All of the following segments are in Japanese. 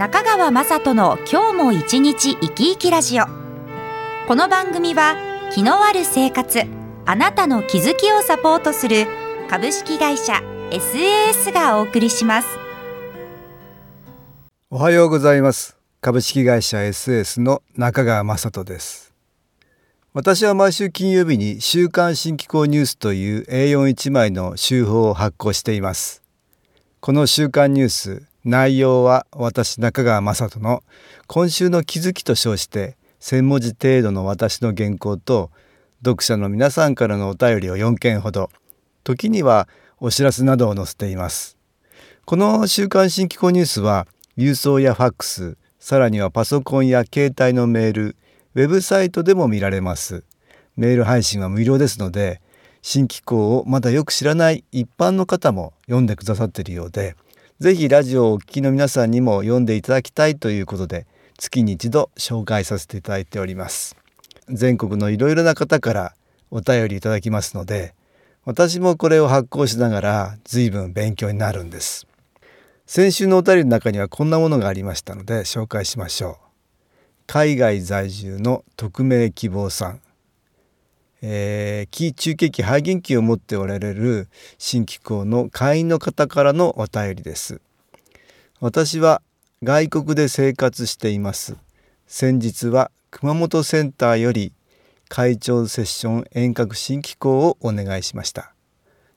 中川雅人の今日も一日生き生きラジオ。この番組は気のある生活あなたの気づきをサポートする株式会社 SAS がお送りします。おはようございます。株式会社 SAS の中川雅人です。私は毎週金曜日に週刊新機構ニュースという A41 枚の週報を発行しています。この週刊ニュース内容は私中川雅人の今週の気づきと称して1,000文字程度の私の原稿と読者の皆さんからのお便りを4件ほど。時にはお知らせなどを載せています。この週刊新機構ニュースは郵送やファックスさらにはパソコンや携帯のメールウェブサイトでも見られます。メール配信は無料ですので新機構をまだよく知らない一般の方も読んでくださっているようでぜひラジオをお聞きの皆さんにも読んでいただきたいということで月に一度紹介させていただいております。全国のいろいろな方からお便りいただきますので私もこれを発行しながら随分勉強になるんです。先週のお便りの中にはこんなものがありましたので紹介しましょう。海外在住の匿名希望さん。えー、気中継機肺元気を持っておられる新機構の会員の方からのお便りです。私は外国で生活しています。先日は熊本センターより会長セッション遠隔新機構をお願いしました。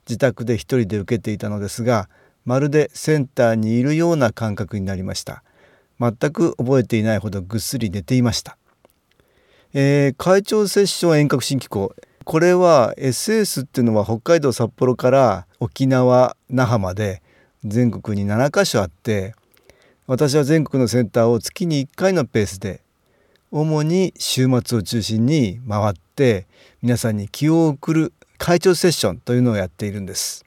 自宅で一人で受けていたのですがまるでセンターにいるような感覚になりました。全く覚えていないほどぐっすり寝ていました。えー、会長セッション遠隔新機構。これは SS っていうのは北海道札幌から沖縄那覇まで全国に7カ所あって私は全国のセンターを月に1回のペースで主に週末を中心に回って皆さんに気を送る会長セッションというのをやっているんです。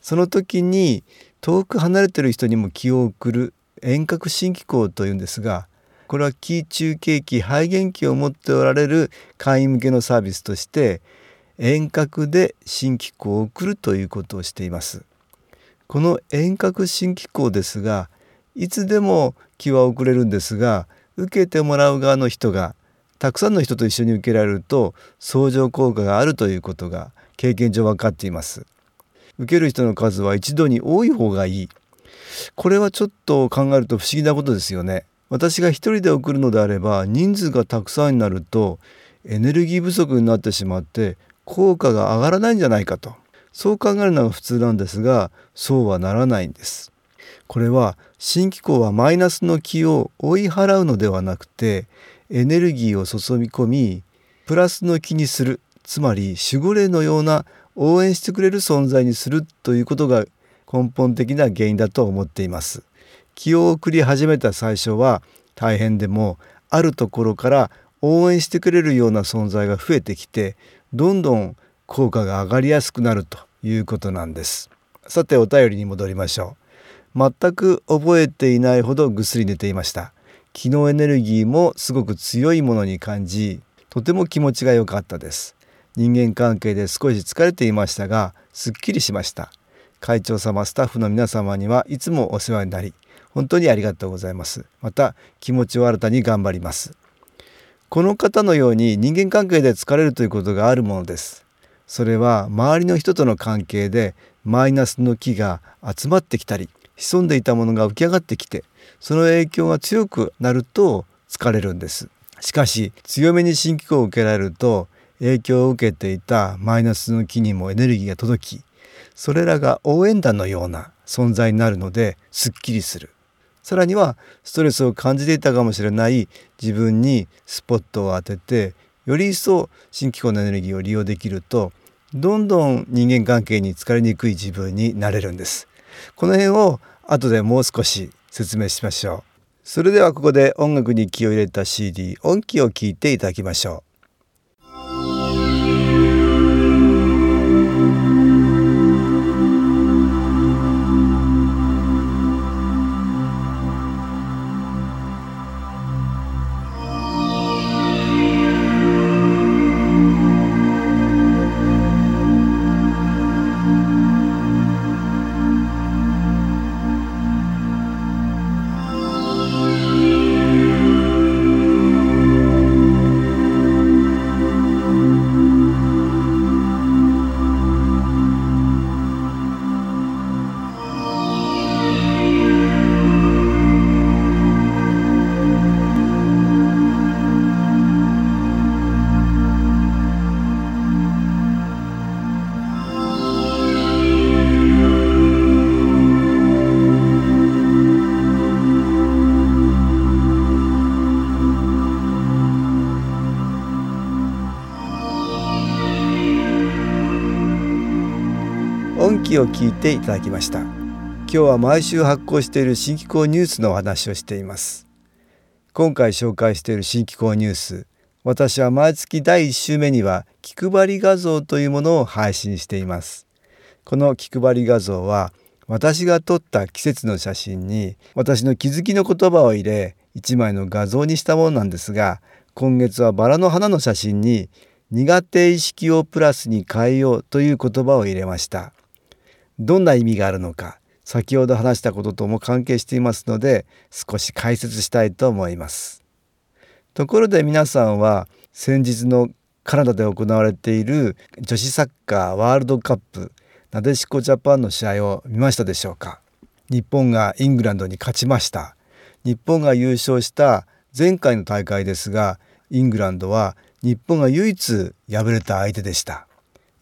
その時に遠く離れてる人にも気を送る遠隔新機構というんですがこれは気中継機肺元気を持っておられる会員向けのサービスとして遠隔で新機構を送るということをしています。この遠隔新機構ですがいつでも気は送れるんですが受けてもらう側の人がたくさんの人と一緒に受けられると相乗効果があるということが経験上分かっています。受ける人の数は一度に多い方がいい。これはちょっと考えると不思議なことですよね。私が一人で送るのであれば人数がたくさんになるとエネルギー不足になってしまって効果が上がらないんじゃないかと。そう考えるのが普通なんですがそうはならないんです。これは新機構はマイナスの気を追い払うのではなくてエネルギーを注ぎ込みプラスの気にするつまり守護霊のような応援してくれる存在にするということが根本的な原因だと思っています。気を送り始めた最初は大変でもあるところから応援してくれるような存在が増えてきてどんどん効果が上がりやすくなるということなんです。さてお便りに戻りましょう。全く覚えていないほどぐっすり寝ていました。気のエネルギーもすごく強いものに感じとても気持ちが良かったです。人間関係で少し疲れていましたがすっきりしました。会長様スタッフの皆様にはいつもお世話になり本当にありがとうございます。また気持ちを新たに頑張ります。この方のように人間関係で疲れるということがあるものです。それは周りの人との関係でマイナスの気が集まってきたり潜んでいたものが浮き上がってきてその影響が強くなると疲れるんです。しかし強めに新機構を受けられると影響を受けていたマイナスの気にもエネルギーが届きそれらが応援団のような存在になるのですっきりする。さらにはストレスを感じていたかもしれない自分にスポットを当ててより一層新機構のエネルギーを利用できるとどんどん人間関係に疲れにくい自分になれるんです。この辺を後でもう少し説明しましょう。それではここで音楽に気を入れた CD 音気を聞いていただきましょう音気を聞いていただきました。今日は毎週発行している新機構ニュースのお話をしています。今回紹介している新機構ニュース私は毎月第1週目には気配り画像というものを配信しています。この気配り画像は私が撮った季節の写真に私の気づきの言葉を入れ1枚の画像にしたものなんですが今月はバラの花の写真に苦手意識をプラスに変えようという言葉を入れました。どんな意味があるのか先ほど話したこととも関係していますので少し解説したいと思います。ところで皆さんは先日のカナダで行われている女子サッカーワールドカップなでしこジャパンの試合を見ましたでしょうか。日本がイングランドに勝ちました。日本が優勝した前回の大会ですがイングランドは日本が唯一敗れた相手でした。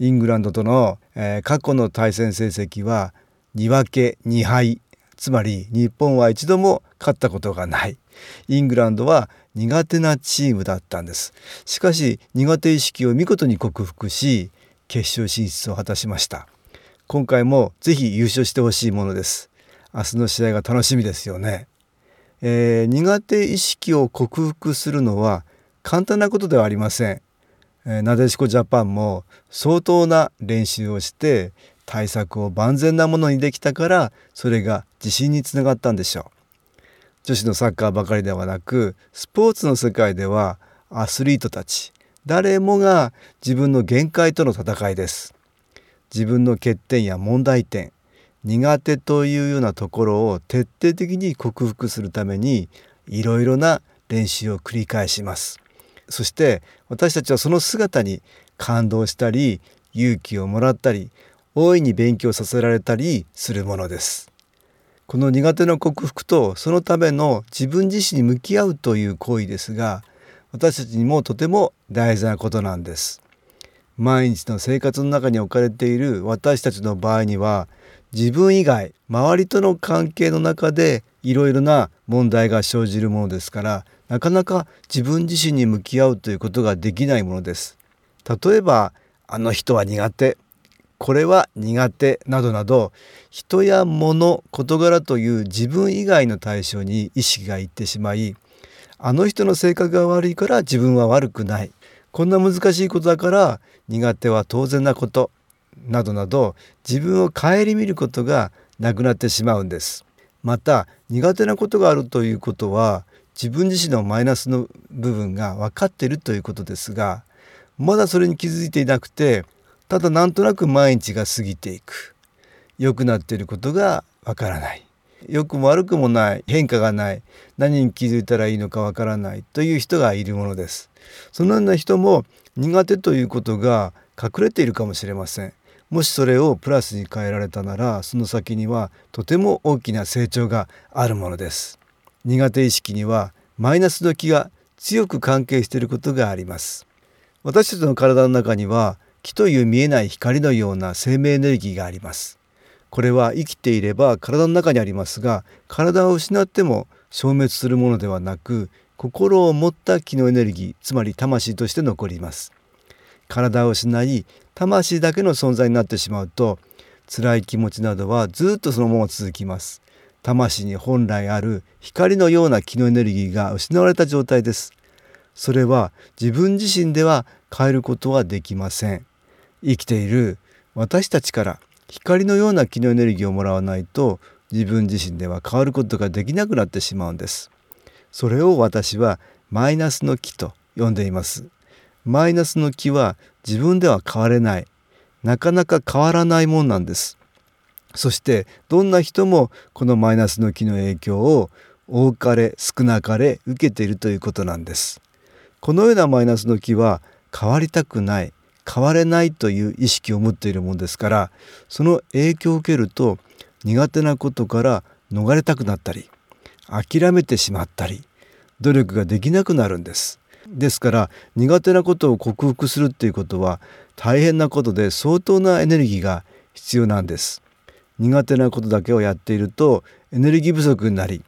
イングランドとの、えー、過去の対戦成績は2分け2敗つまり日本は一度も勝ったことがない。イングランドは苦手なチームだったんです。しかし苦手意識を見事に克服し決勝進出を果たしました。今回もぜひ優勝してほしいものです。明日の試合が楽しみですよね、えー、苦手意識を克服するのは簡単なことではありません。なでしこジャパンも相当な練習をして対策を万全なものにできたからそれが自信につながったんでしょう。女子のサッカーばかりではなくスポーツの世界ではアスリートたち誰もが自分の限界との戦いです。自分の欠点や問題点苦手というようなところを徹底的に克服するためにいろいろな練習を繰り返します。そして私たちはその姿に感動したり勇気をもらったり大いに勉強させられたりするものです。この苦手の克服とそのための自分自身に向き合うという行為ですが私たちにもとても大事なことなんです。毎日の生活の中に置かれている私たちの場合には自分以外周りとの関係の中でいろいろな問題が生じるものですからなかなか自分自身に向き合うということができないものです。例えばあの人は苦手これは苦手などなど人や物事柄という自分以外の対象に意識がいってしまいあの人の性格が悪いから自分は悪くない。こんな難しいことだから苦手は当然なことなどなど自分を顧みることがなくなってしまうんです。また苦手なことがあるということは自分自身のマイナスの部分が分かっているということですがまだそれに気づいていなくてただなんとなく毎日が過ぎていく。良くなっていることがわからない。良くも悪くもない変化がない。何に気づいたらいいのかわからない。という人がいるものです。そのような人も苦手ということが隠れているかもしれません。もしそれをプラスに変えられたならその先にはとても大きな成長があるものです。苦手意識にはマイナスの気が強く関係していることがあります。私たちの体の中には気という見えない光のような生命エネルギーがあります。これは生きていれば体の中にありますが体を失っても消滅するものではなく心を持った気のエネルギーつまり魂として残ります。体を失い魂だけの存在になってしまうと辛い気持ちなどはずっとそのまま続きます。魂に本来ある光のような気のエネルギーが失われた状態です。それは自分自身では変えることはできません。生きている私たちから光のような気のエネルギーをもらわないと自分自身では変わることができなくなってしまうんです。それを私はマイナスの気と呼んでいます。マイナスの気は自分では変われない。なかなか変わらないもんなんです。そしてどんな人もこのマイナスの気の影響を多かれ少なかれ受けているということなんです。このようなマイナスの気は変わりたくない変われないという意識を持っているものですからその影響を受けると苦手なことから逃れたくなったり諦めてしまったり努力ができなくなるんです。ですから苦手なことを克服するっていうことは大変なことで相当なエネルギーが必要なんです。苦手なことだけをやっているとエネルギー不足になり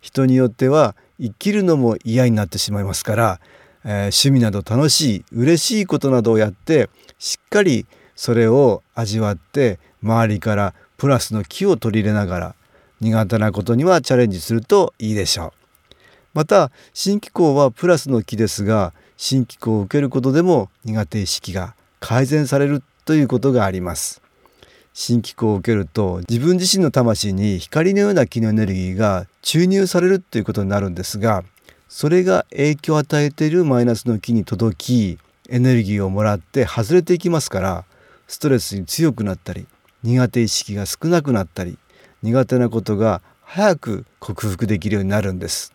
人によっては生きるのも嫌になってしまいますから、えー、趣味など楽しい嬉しいことなどをやってしっかりそれを味わって周りからプラスの気を取り入れながら苦手なことにはチャレンジするといいでしょう。また新機構はプラスの気ですが新機構を受けることでも苦手意識が改善されるということがあります。新機構を受けると自分自身の魂に光のような気のエネルギーが注入されるということになるんですがそれが影響を与えているマイナスの気に届きエネルギーをもらって外れていきますからストレスに強くなったり苦手意識が少なくなったり苦手なことが早く克服できるようになるんです。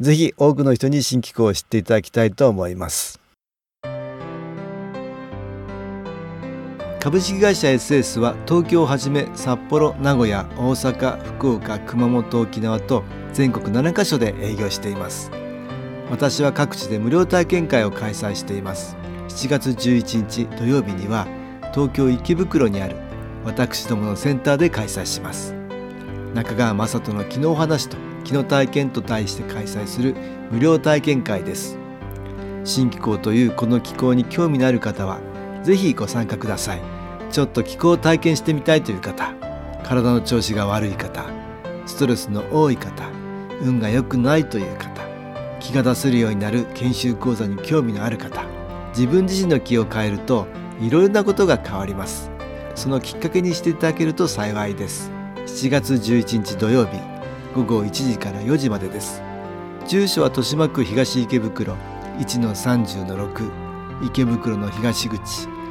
ぜひ多くの人に新機構を知っていただきたいと思います。株式会社 SS は東京をはじめ札幌名古屋大阪福岡熊本沖縄と全国7カ所で営業しています。私は各地で無料体験会を開催しています。7月11日土曜日には東京池袋にある私どものセンターで開催します。中川雅人の昨日話と昨日体験と題して開催する無料体験会です。新気候というこの気候に興味のある方はぜひご参加ください。ちょっと気候を体験してみたいという方体の調子が悪い方ストレスの多い方運が良くないという方気が出せるようになる研修講座に興味のある方自分自身の気を変えるといろいろなことが変わります。そのきっかけにしていただけると幸いです。7月11日土曜日午後1時から4時までです。住所は豊島区東池袋1-30-6池袋の東口。